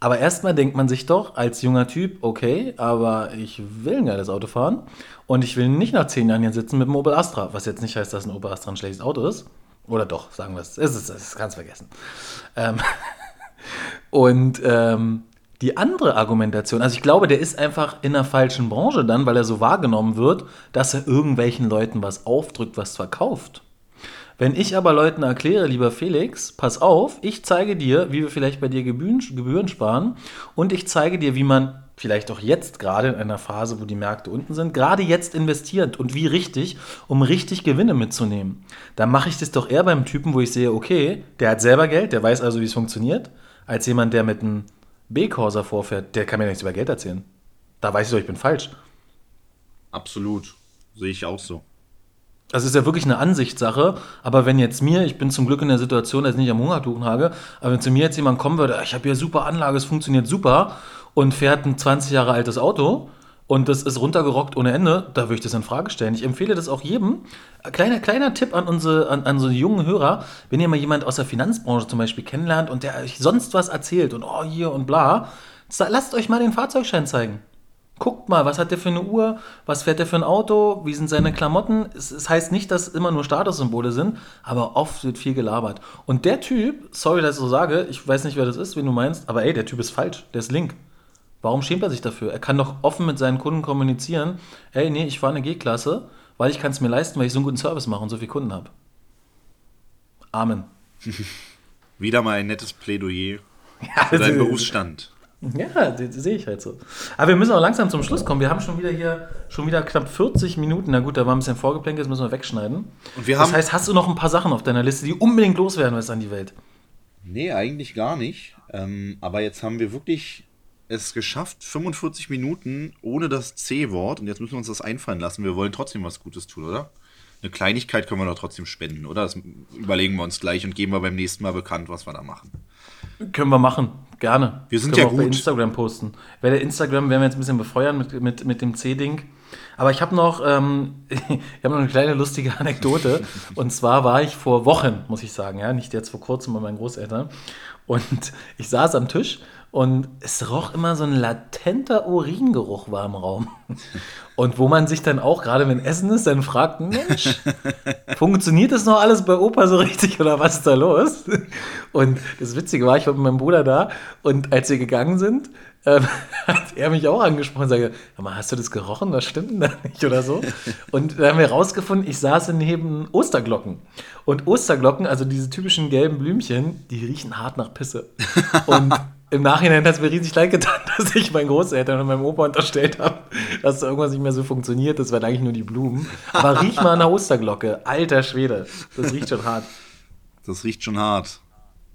Aber erstmal denkt man sich doch als junger Typ, okay, aber ich will ein geiles Auto fahren und ich will nicht nach zehn Jahren hier sitzen mit dem Opel Astra, was jetzt nicht heißt, dass ein Opel Astra ein schlechtes Auto ist. Oder doch, sagen wir es. Es ist, es ganz vergessen. Ähm, <laughs> und ähm, die andere Argumentation, also ich glaube, der ist einfach in der falschen Branche dann, weil er so wahrgenommen wird, dass er irgendwelchen Leuten was aufdrückt, was verkauft. Wenn ich aber Leuten erkläre, lieber Felix, pass auf, ich zeige dir, wie wir vielleicht bei dir Gebühren, Gebühren sparen und ich zeige dir, wie man vielleicht auch jetzt gerade in einer Phase, wo die Märkte unten sind, gerade jetzt investiert und wie richtig, um richtig Gewinne mitzunehmen. Dann mache ich das doch eher beim Typen, wo ich sehe, okay, der hat selber Geld, der weiß also, wie es funktioniert, als jemand, der mit einem B-Corsa vorfährt, der kann mir nichts über Geld erzählen. Da weiß ich doch, ich bin falsch. Absolut. Sehe ich auch so. Das ist ja wirklich eine Ansichtssache, aber wenn jetzt mir, ich bin zum Glück in der Situation, dass ich nicht am Hungertuch hage, aber wenn zu mir jetzt jemand kommen würde, ich habe hier super Anlage, es funktioniert super und fährt ein 20 Jahre altes Auto und das ist runtergerockt ohne Ende, da würde ich das in Frage stellen. Ich empfehle das auch jedem. Kleiner, kleiner Tipp an unsere, an, an so jungen Hörer, wenn ihr mal jemand aus der Finanzbranche zum Beispiel kennenlernt und der euch sonst was erzählt und oh hier und bla, lasst euch mal den Fahrzeugschein zeigen. Guckt mal, was hat der für eine Uhr, was fährt der für ein Auto, wie sind seine Klamotten. Es, es heißt nicht, dass immer nur Statussymbole sind, aber oft wird viel gelabert. Und der Typ, sorry, dass ich so sage, ich weiß nicht, wer das ist, wen du meinst, aber ey, der Typ ist falsch, der ist link. Warum schämt er sich dafür? Er kann doch offen mit seinen Kunden kommunizieren, ey, nee, ich fahre eine G-Klasse, weil ich kann es mir leisten, weil ich so einen guten Service mache und so viele Kunden habe. Amen. <laughs> Wieder mal ein nettes Plädoyer Ja, <laughs> für deinen Berufsstand. <laughs> Ja, das sehe ich halt so. Aber wir müssen auch langsam zum Schluss kommen. Wir haben schon wieder hier schon wieder knapp 40 Minuten. Na gut, da war ein bisschen vorgeplänkelt, das müssen wir wegschneiden. Und wir das heißt, hast du noch ein paar Sachen auf deiner Liste, die unbedingt loswerden willst an die Welt? Nee, eigentlich gar nicht. Ähm, aber jetzt haben wir wirklich es geschafft, 45 Minuten ohne das C-Wort. Und jetzt müssen wir uns das einfallen lassen. Wir wollen trotzdem was Gutes tun, oder? Eine Kleinigkeit können wir doch trotzdem spenden, oder? Das überlegen wir uns gleich und geben wir beim nächsten Mal bekannt, was wir da machen. Können wir machen, gerne. Wir sind Können ja auch bei gut. Instagram posten. Bei der Instagram werden wir jetzt ein bisschen befeuern mit, mit, mit dem C-Ding. Aber ich habe noch, ähm, <laughs> ich hab noch eine kleine lustige Anekdote. <laughs> und zwar war ich vor Wochen, muss ich sagen, ja, nicht jetzt vor kurzem bei meinen Großeltern. Und ich saß am Tisch und es roch immer so ein latenter Uringeruch war im Raum. Und wo man sich dann auch, gerade wenn Essen ist, dann fragt, Mensch, <laughs> funktioniert das noch alles bei Opa so richtig oder was ist da los? Und das Witzige war, ich war mit meinem Bruder da und als wir gegangen sind, ähm, <laughs> hat er mich auch angesprochen und sagte, "Hör mal, hast du das gerochen? Was stimmt denn da nicht oder so? Und da haben wir rausgefunden, ich saß neben Osterglocken. Und Osterglocken, also diese typischen gelben Blümchen, die riechen hart nach Pisse. Und <laughs> im Nachhinein hat es mir riesig leid getan, <laughs> dass ich meinen Großeltern und meinem Opa unterstellt habe, dass da irgendwas nicht mehr so funktioniert. Das waren eigentlich nur die Blumen. Aber riech mal an der Osterglocke. Alter Schwede. Das riecht schon hart. Das riecht schon hart.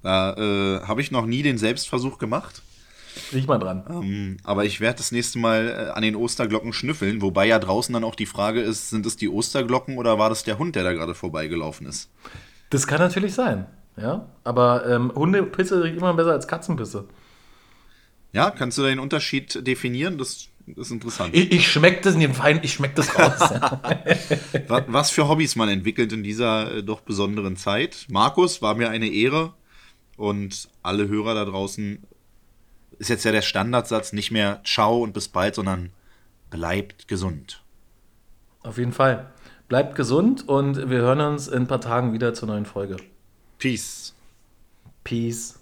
Da äh, habe ich noch nie den Selbstversuch gemacht. Riech mal dran. Ähm, aber ich werde das nächste Mal äh, an den Osterglocken schnüffeln, wobei ja draußen dann auch die Frage ist, sind es die Osterglocken oder war das der Hund, der da gerade vorbeigelaufen ist? Das kann natürlich sein. Ja, aber ähm, Hundepisse riecht immer besser als Katzenpisse. Ja, kannst du den Unterschied definieren? Das, ist interessant. Ich, ich schmeck das in dem Fein, ich schmeck das raus. <laughs> Was für Hobbys man entwickelt in dieser äh, doch besonderen Zeit. Markus, war mir eine Ehre. Und alle Hörer da draußen ist jetzt ja der Standardsatz nicht mehr Ciao und bis bald, sondern bleibt gesund. Auf jeden Fall. Bleibt gesund und wir hören uns in ein paar Tagen wieder zur neuen Folge. Peace. Peace.